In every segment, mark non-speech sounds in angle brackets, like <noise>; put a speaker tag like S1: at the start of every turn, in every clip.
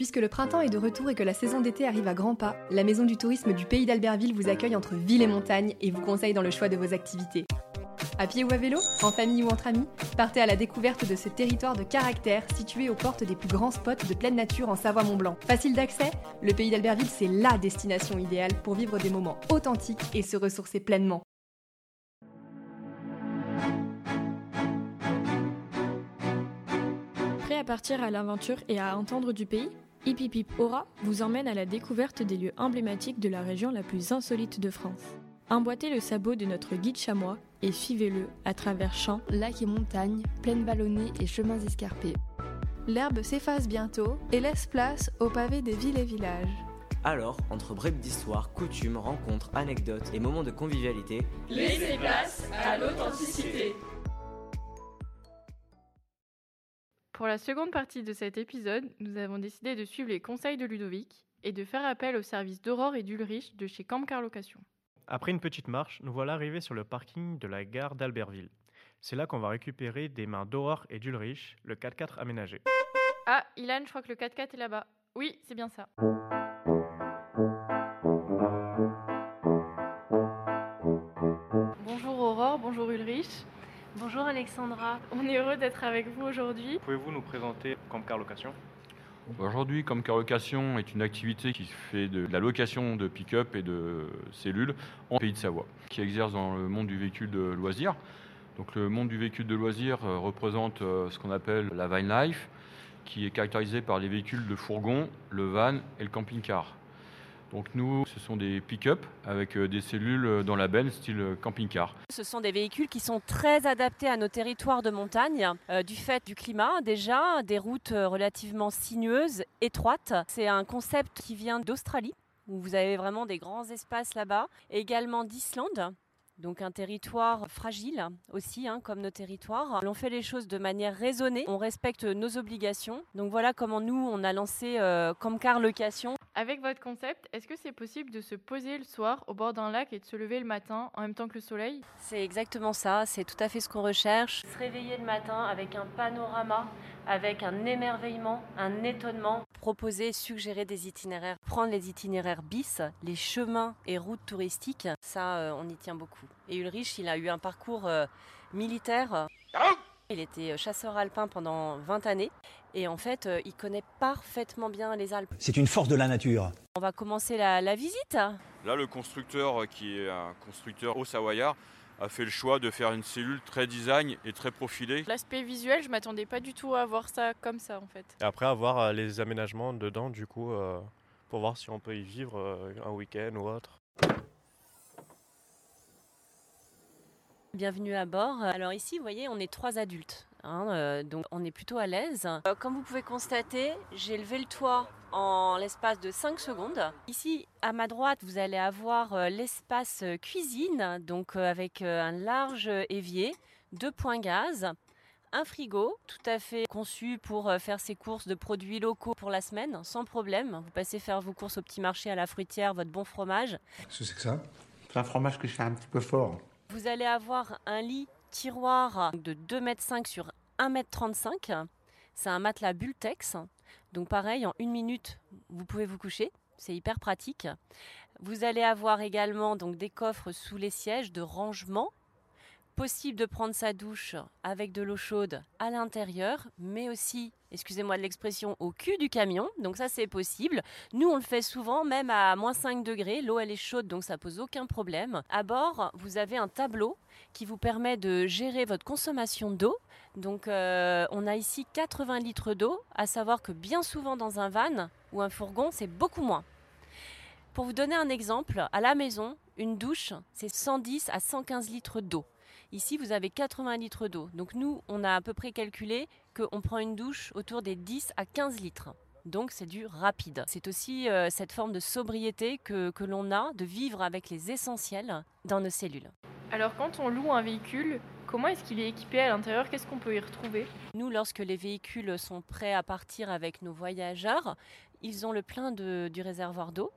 S1: Puisque le printemps est de retour et que la saison d'été arrive à grands pas, la Maison du Tourisme du Pays d'Albertville vous accueille entre ville et montagne et vous conseille dans le choix de vos activités. À pied ou à vélo, en famille ou entre amis, partez à la découverte de ce territoire de caractère situé aux portes des plus grands spots de pleine nature en Savoie-Mont-Blanc. Facile d'accès, le Pays d'Albertville c'est LA destination idéale pour vivre des moments authentiques et se ressourcer pleinement.
S2: Prêt à partir à l'aventure et à entendre du pays? Hip Aura vous emmène à la découverte des lieux emblématiques de la région la plus insolite de France. Emboîtez le sabot de notre guide chamois et suivez-le à travers champs,
S3: lacs et montagnes, plaines vallonnées et chemins escarpés.
S4: L'herbe s'efface bientôt et laisse place aux pavés des villes et villages.
S5: Alors, entre brèves d'histoire, coutumes, rencontres, anecdotes et moments de convivialité,
S6: laissez place à l'authenticité.
S7: Pour la seconde partie de cet épisode, nous avons décidé de suivre les conseils de Ludovic et de faire appel au service d'Aurore et d'Ulrich de chez Camcar Location.
S8: Après une petite marche, nous voilà arrivés sur le parking de la gare d'Albertville. C'est là qu'on va récupérer des mains d'Aurore et d'Ulrich le 4x4 aménagé.
S7: Ah, Ilan, je crois que le 4x4 est là-bas. Oui, c'est bien ça.
S9: Alexandra.
S7: On est heureux d'être avec vous aujourd'hui.
S8: Pouvez-vous nous présenter Camcar Location?
S10: Aujourd'hui, Camcar Location est une activité qui fait de la location de pick-up et de cellules en Pays de Savoie, qui exerce dans le monde du véhicule de loisirs. Donc le monde du véhicule de loisirs euh, représente euh, ce qu'on appelle la van life, qui est caractérisé par les véhicules de fourgon, le van et le camping-car. Donc nous, ce sont des pick-up avec euh, des cellules euh, dans la benne, style euh, camping-car.
S9: Ce sont des véhicules qui sont très adaptés à nos territoires de montagne, du fait du climat déjà, des routes relativement sinueuses, étroites. C'est un concept qui vient d'Australie, où vous avez vraiment des grands espaces là-bas, également d'Islande donc un territoire fragile aussi, hein, comme nos territoires. On fait les choses de manière raisonnée, on respecte nos obligations. Donc voilà comment nous, on a lancé euh, Comcar Location.
S7: Avec votre concept, est-ce que c'est possible de se poser le soir au bord d'un lac et de se lever le matin en même temps que le soleil?
S9: C'est exactement ça, c'est tout à fait ce qu'on recherche. Se réveiller le matin avec un panorama avec un émerveillement, un étonnement. Proposer, suggérer des itinéraires, prendre les itinéraires bis, les chemins et routes touristiques, ça euh, on y tient beaucoup. Et Ulrich, il a eu un parcours euh, militaire. Il était euh, chasseur alpin pendant 20 années et en fait, il connaît parfaitement bien les Alpes.
S11: C'est une force de la nature.
S9: On va commencer la, la visite.
S10: Là, le constructeur, qui est un constructeur au Savoyard, a fait le choix de faire une cellule très design et très profilée.
S7: L'aspect visuel, je m'attendais pas du tout à voir ça comme ça en fait.
S8: Et après avoir euh, les aménagements dedans du coup euh, pour voir si on peut y vivre euh, un week-end ou autre.
S9: Bienvenue à bord. Alors ici, vous voyez, on est trois adultes. Hein, euh, donc on est plutôt à l'aise. Euh, comme vous pouvez constater, j'ai levé le toit en l'espace de 5 secondes. Ici, à ma droite, vous allez avoir euh, l'espace cuisine, donc avec un large évier, deux points gaz, un frigo tout à fait conçu pour faire ses courses de produits locaux pour la semaine, sans problème. Vous passez faire vos courses au petit marché à la fruitière, votre bon fromage.
S11: Qu'est-ce que c'est que ça? C'est un fromage que je fais un petit peu fort.
S9: Vous allez avoir un lit tiroir de 2,5 m sur 1,35 m. C'est un matelas Bultex. Donc pareil, en une minute, vous pouvez vous coucher. C'est hyper pratique. Vous allez avoir également donc des coffres sous les sièges de rangement possible de prendre sa douche avec de l'eau chaude à l'intérieur, mais aussi, excusez-moi de l'expression, au cul du camion. Donc ça c'est possible. Nous on le fait souvent, même à moins 5 degrés. L'eau elle est chaude, donc ça pose aucun problème. À bord, vous avez un tableau qui vous permet de gérer votre consommation d'eau. Donc euh, on a ici 80 litres d'eau, à savoir que bien souvent dans un van ou un fourgon, c'est beaucoup moins. Pour vous donner un exemple, à la maison, une douche, c'est 110 à 115 litres d'eau. Ici, vous avez 80 litres d'eau. Donc nous, on a à peu près calculé qu'on prend une douche autour des 10 à 15 litres. Donc c'est du rapide. C'est aussi euh, cette forme de sobriété que, que l'on a de vivre avec les essentiels dans nos cellules.
S7: Alors quand on loue un véhicule, comment est-ce qu'il est équipé à l'intérieur? Qu'est-ce qu'on peut y retrouver?
S9: Nous, lorsque les véhicules sont prêts à partir avec nos voyageurs, ils ont le plein de, du réservoir d'eau,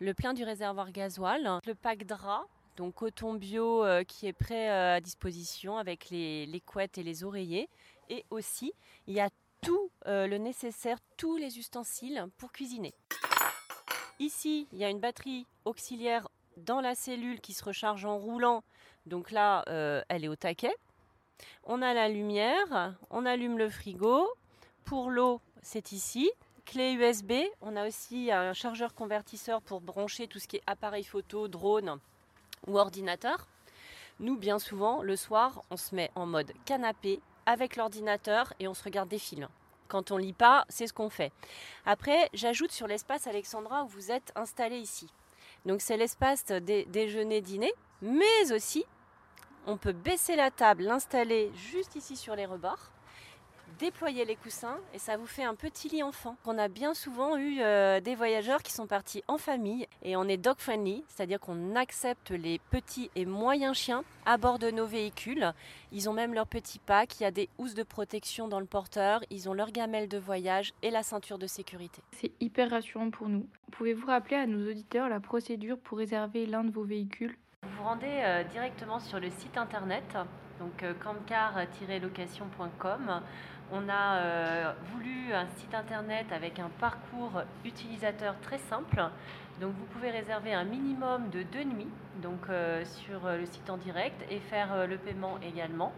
S9: le plein du réservoir gasoil, le pack drap donc coton bio euh, qui est prêt euh, à disposition avec les, couettes et les oreillers. Et aussi, il y a tout le nécessaire, tous les ustensiles pour cuisiner. Ici, il y a une batterie auxiliaire dans la cellule qui se recharge en roulant. Donc là, elle est au taquet. On a la lumière, on allume le frigo. Pour l'eau, c'est ici. Clé USB, on a aussi un chargeur convertisseur pour brancher tout ce qui est appareil photo, drone ou ordinateur. Nous, bien souvent, le soir, on se met en mode canapé avec l'ordinateur et on se regarde des films. Quand on lit pas, c'est ce qu'on fait. Après, j'ajoute sur l'espace Alexandra où vous êtes installé ici. Donc c'est l'espace déjeuner-dîner, mais aussi on peut baisser la table, l'installer juste ici sur les rebords, déployer les coussins et ça vous fait un petit lit enfant. On a bien souvent eu euh, des voyageurs qui sont partis en famille et on est dog friendly, c'est-à-dire qu'on accepte les petits et moyens chiens à bord de nos véhicules. Ils ont même leur petit pack, il y a des housses de protection dans le porteur, ils ont leur gamelle de voyage et la ceinture de sécurité.
S7: C'est hyper rassurant pour nous. Pouvez-vous rappeler à nos auditeurs la procédure pour réserver l'un de vos véhicules?
S9: Vous vous rendez euh, directement sur le site internet, donc euh, camcar-location.com. On a euh, voulu un site internet avec un parcours utilisateur très simple. Donc vous pouvez réserver un minimum de deux nuits donc, sur le site en direct et faire le paiement également.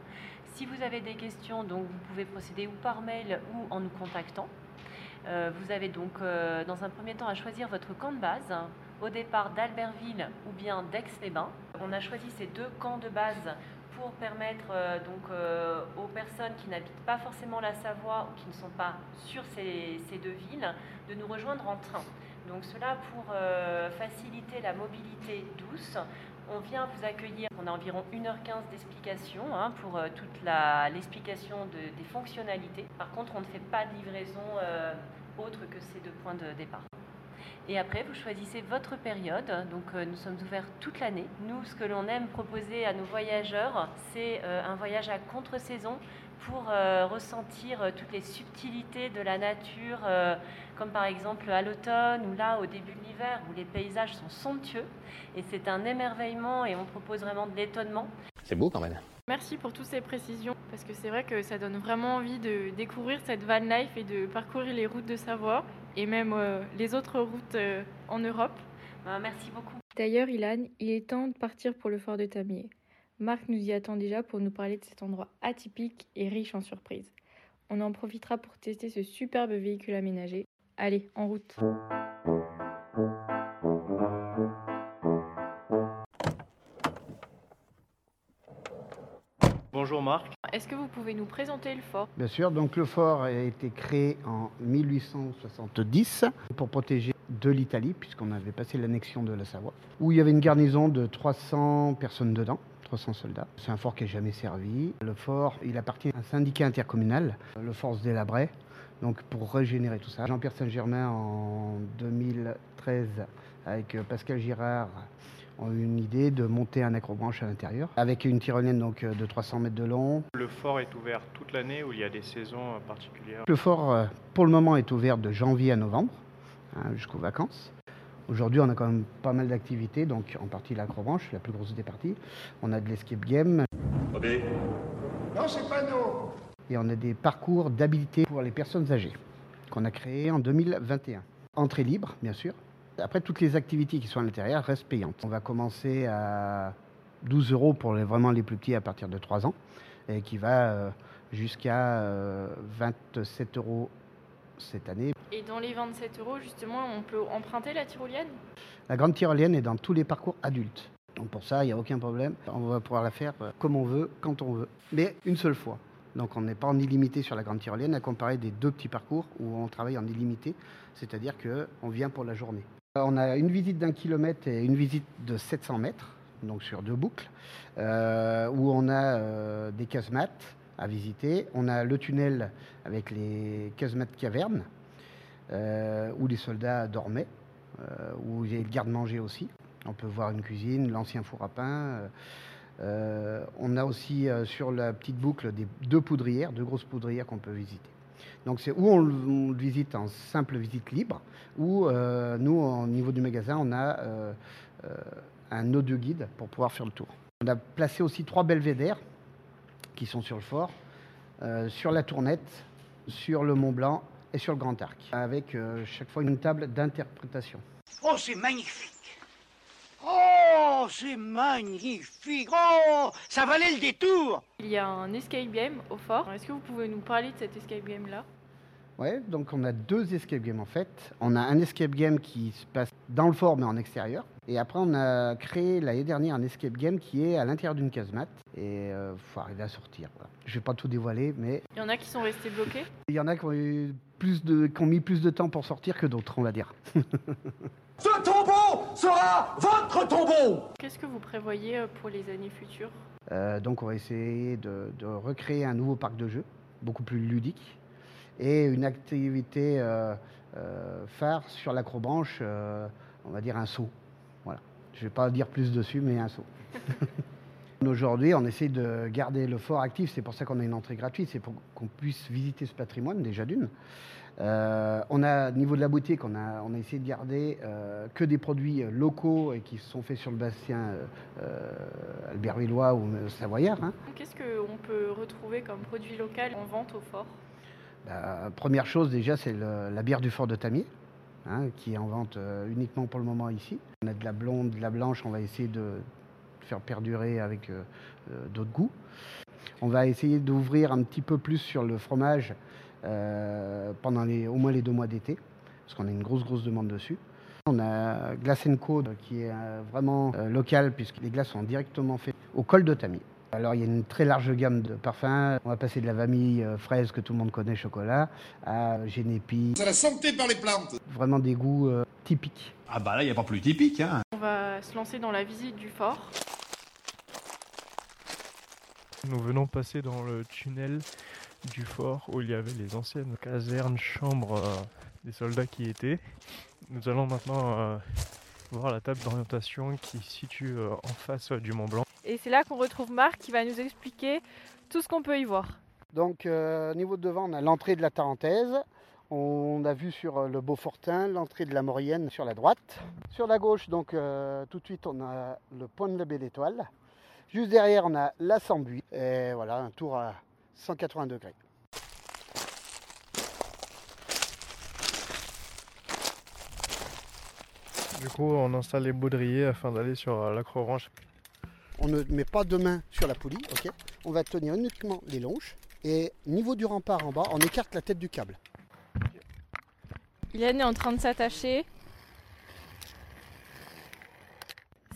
S9: Si vous avez des questions, donc vous pouvez procéder ou par mail ou en nous contactant. vous avez donc dans un premier temps à choisir votre camp de base au départ d'Albertville ou bien d'Aix-les-Bains. On a choisi ces deux camps de base pour permettre euh, donc euh, aux personnes qui n'habitent pas forcément la Savoie ou qui ne sont pas sur ces, deux villes de nous rejoindre en train. Donc cela pour euh, faciliter la mobilité douce. On vient vous accueillir, on a environ 1h15 d'explication hein, pour toute l'explication des fonctionnalités. Par contre, on ne fait pas de livraison autre que ces deux points de départ. Et après, vous choisissez votre période. Donc, euh, nous sommes ouverts toute l'année. Nous, ce que l'on aime proposer à nos voyageurs, c'est euh, un voyage à contre-saison pour euh, ressentir toutes les subtilités de la nature, comme par exemple à l'automne ou là au début de l'hiver où les paysages sont somptueux. Et c'est un émerveillement et on propose vraiment de l'étonnement.
S12: C'est beau quand même.
S7: Merci pour toutes ces précisions, parce que c'est vrai que ça donne vraiment envie de découvrir cette van life et de parcourir les routes de Savoie et même euh, les autres routes euh, en Europe.
S9: Bah, merci beaucoup.
S7: D'ailleurs, Ilan, il est temps de partir pour le fort de Tamier. Marc nous y attend déjà pour nous parler de cet endroit atypique et riche en surprises. On en profitera pour tester ce superbe véhicule aménagé. Allez, en route.
S8: Bonjour Marc.
S7: Est-ce que vous pouvez nous présenter le fort?
S13: Bien sûr, donc le fort a été créé en 1870 pour protéger de l'Italie, puisqu'on avait passé l'annexion de la Savoie, où il y avait une garnison de 300 personnes dedans. 300 soldats. C'est un fort qui n'a jamais servi. Le fort, il appartient à un syndicat intercommunal, le Force Labrais, donc pour régénérer tout ça. Jean-Pierre Saint-Germain en 2013 avec Pascal Girard ont eu une idée de monter un acrobranche à l'intérieur avec une tyrolienne donc euh, de 300 mètres de long.
S8: Le fort est ouvert toute l'année ou il y a des saisons euh, particulières
S13: Le fort, euh, pour le moment, est ouvert de janvier à novembre hein, jusqu'aux vacances. Aujourd'hui, on a quand même pas mal d'activités, donc en partie l'acrobranche, la plus grosse des parties. On a de l'escape game.
S11: Non, c'est pas nous.
S13: Et on a des parcours d'habilité pour les personnes âgées qu'on a créés en 2021. Entrée libre, bien sûr. Après, toutes les activités qui sont à l'intérieur restent payantes. On va commencer à 12 euros pour les, vraiment les plus petits à partir de 3 ans et qui va euh, jusqu'à 27 euh, euros cette année.
S7: Et dans les 27 euros, justement, on peut emprunter la tyrolienne?
S13: La grande tyrolienne est dans tous les parcours adultes. Donc pour ça, il n'y a aucun problème. On va pouvoir la faire euh, comme on veut, quand on veut, mais une seule fois. Donc on n'est pas en illimité sur la grande tyrolienne à comparer des deux petits parcours où on travaille en illimité, c'est-à-dire qu'on vient pour la journée. On a une visite d'un kilomètre et une visite de 700 mètres, donc sur deux boucles, euh, où on a euh, des casemates à visiter. On a le tunnel avec les casemates cavernes, euh, où les soldats dormaient, où il y a le garde-manger aussi. On peut voir une cuisine, l'ancien four à pain. on a aussi sur la petite boucle deux poudrières, deux grosses poudrières qu'on peut visiter. Donc c'est où on le, visite en simple visite libre, ou euh, nous, au niveau du magasin, on a euh, euh, un audio guide pour pouvoir faire le tour. On a placé aussi trois belvédères qui sont sur le fort, sur la tournette sur le Mont Blanc et sur le Grand Arc, avec chaque fois une table d'interprétation.
S12: Oh, c'est magnifique Oh, c'est magnifique Oh, ça valait le détour
S7: Il y a un escape game au fort. Est-ce que vous pouvez nous parler de cet escape game-là
S13: Ouais, donc on a deux escape games en fait. On a un escape game qui se passe dans le fort mais en extérieur. Et après on a créé l'année dernière un escape game qui est à l'intérieur d'une casemate. Et il euh, faut arriver à sortir. Voilà. Je vais pas tout dévoiler, mais...
S7: Il y en a qui sont restés bloqués?
S13: Il y en a qui ont, eu plus de, qui ont mis plus de temps pour sortir que d'autres, on va dire.
S11: Ce tombeau sera votre tombeau
S7: Qu'est-ce que vous prévoyez euh, pour les années futures?
S13: Euh, Donc on va essayer de, de recréer un nouveau parc de jeux, beaucoup plus ludique et une activité euh, euh, phare sur l'acrobranche, euh, on va dire un saut. Voilà. Je ne vais pas dire plus dessus, mais un saut. <laughs> Aujourd'hui, on essaie de garder le fort actif, c'est pour ça qu'on a une entrée gratuite, c'est pour qu'on puisse visiter ce patrimoine déjà d'une. Euh, on a, au niveau de la boutique, on a, on a essayé de garder euh, que des produits locaux et qui sont faits sur le bassin euh, albervillois ou savoyard. Hein.
S7: Qu'est-ce qu'on peut retrouver comme produit local en vente au fort?
S13: Bah, première chose déjà, c'est la bière du fort de Tamier, hein, qui est en vente euh, uniquement pour le moment ici. On a de la blonde, de la blanche, on va essayer de faire perdurer avec euh, euh, d'autres goûts. On va essayer d'ouvrir un petit peu plus sur le fromage pendant les, au moins les deux mois d'été, parce qu'on a une grosse, grosse demande dessus. On a Glace Co qui est vraiment local, puisque les glaces sont directement faites au col de Tamier. Alors il y a une très large gamme de parfums. On va passer de la vanille euh, fraise que tout le monde connaît, chocolat, à génépi.
S11: C'est la santé par les plantes
S13: Vraiment des goûts euh, typiques.
S14: Ah bah là, il n'y a pas plus typique. Hein.
S7: On va se lancer dans la visite du fort.
S8: Nous venons passer dans le tunnel du fort où il y avait les anciennes casernes, chambres euh, des soldats qui étaient. Nous allons maintenant euh, voir la table d'orientation qui se situe euh, en face du Mont Blanc.
S7: Et c'est là qu'on retrouve Marc qui va nous expliquer tout ce qu'on peut y voir.
S13: Donc, euh, au niveau de devant, on a l'entrée de la Tarentaise. On a vu sur le Beaufortin l'entrée de la Maurienne sur la droite. Sur la gauche, donc euh, tout de suite, on a le pont de la Belle Étoile. Juste derrière, on a la Sambuie. Et voilà, un tour à 180 degrés.
S8: Du coup, on installe les baudriers afin d'aller sur euh, l'acro-orange.
S13: On ne met pas de main sur la poulie, ok? On va tenir uniquement les longes. Et niveau du rempart en bas, on écarte la tête du câble.
S7: Hélène est en train de s'attacher.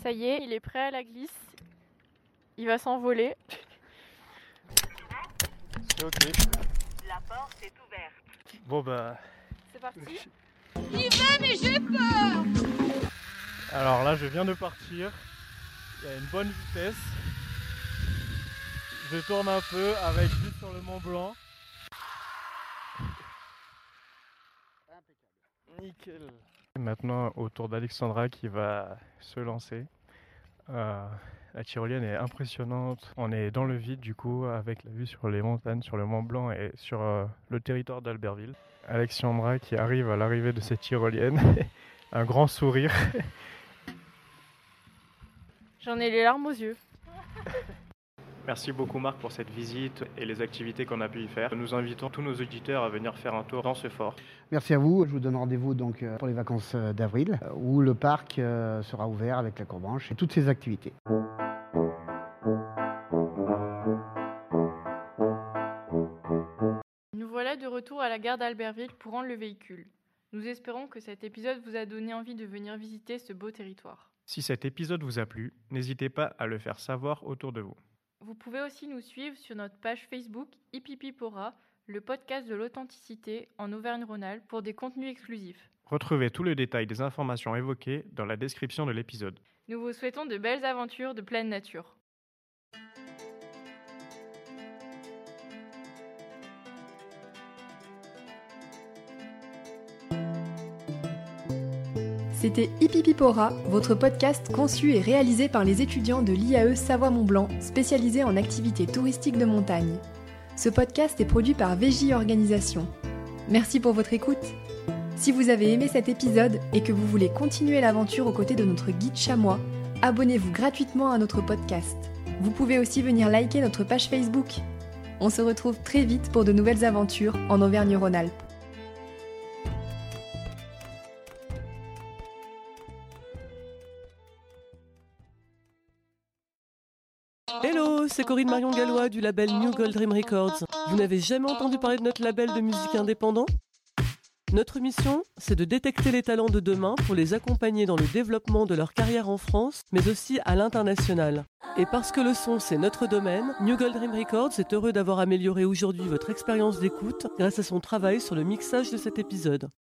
S7: Ça y est, il est prêt à la glisse. Il va s'envoler.
S8: Ok.
S15: La porte est ouverte.
S8: Bon bah.
S7: C'est parti.
S15: Il va, mais j'ai peur
S8: Alors là, je viens de partir. Il y a une bonne vitesse. Je tourne un peu avec vue sur le Mont Blanc. Nickel. Maintenant, au tour d'Alexandra qui va se lancer. Euh, la tyrolienne est impressionnante. On est dans le vide du coup avec la vue sur les montagnes, sur le Mont Blanc et sur euh, le territoire d'Albertville. Alexandra qui arrive à l'arrivée de cette tyrolienne. <laughs> Un grand sourire. <laughs>
S7: J'en ai les larmes aux yeux. <laughs>
S8: Merci beaucoup Marc pour cette visite et les activités qu'on a pu y faire. Nous invitons tous nos auditeurs à venir faire un tour dans ce fort.
S13: Merci à vous. Je vous donne rendez-vous donc euh, pour les vacances euh, d'avril où le parc sera ouvert avec la courbanche et toutes ses activités.
S7: La gare d'Albertville pour rendre le véhicule. Nous espérons que cet épisode vous a donné envie de venir visiter ce beau territoire.
S8: Si cet épisode vous a plu, n'hésitez pas à le faire savoir autour de vous.
S7: Vous pouvez aussi nous suivre sur notre page Facebook Ipipipora, le podcast de l'authenticité en Auvergne-Rhône-Alpes pour des contenus exclusifs.
S8: Retrouvez tout le détail des informations évoquées dans la description de l'épisode.
S7: Nous vous souhaitons de belles aventures de pleine nature.
S1: C'était Hippipipora, votre podcast conçu et réalisé par les étudiants de l'IAE Savoie-Mont-Blanc, spécialisés en activités touristiques de montagne. Ce podcast est produit par VJ Organisation. Merci pour votre écoute. Si vous avez aimé cet épisode et que vous voulez continuer l'aventure aux côtés de notre guide chamois, abonnez-vous gratuitement à notre podcast. Vous pouvez aussi venir liker notre page Facebook. On se retrouve très vite pour de nouvelles aventures en Auvergne-Rhône-Alpes.
S14: Hello, c'est Corinne Marion Gallois du label New Gold Dream Records. Vous n'avez jamais entendu parler de notre label de musique indépendant? Notre mission, c'est de détecter les talents de demain pour les accompagner dans le développement de leur carrière en France, mais aussi à l'international. Et parce que le son, c'est notre domaine, New Gold Dream Records est heureux d'avoir amélioré aujourd'hui votre expérience d'écoute grâce à son travail sur le mixage de cet épisode.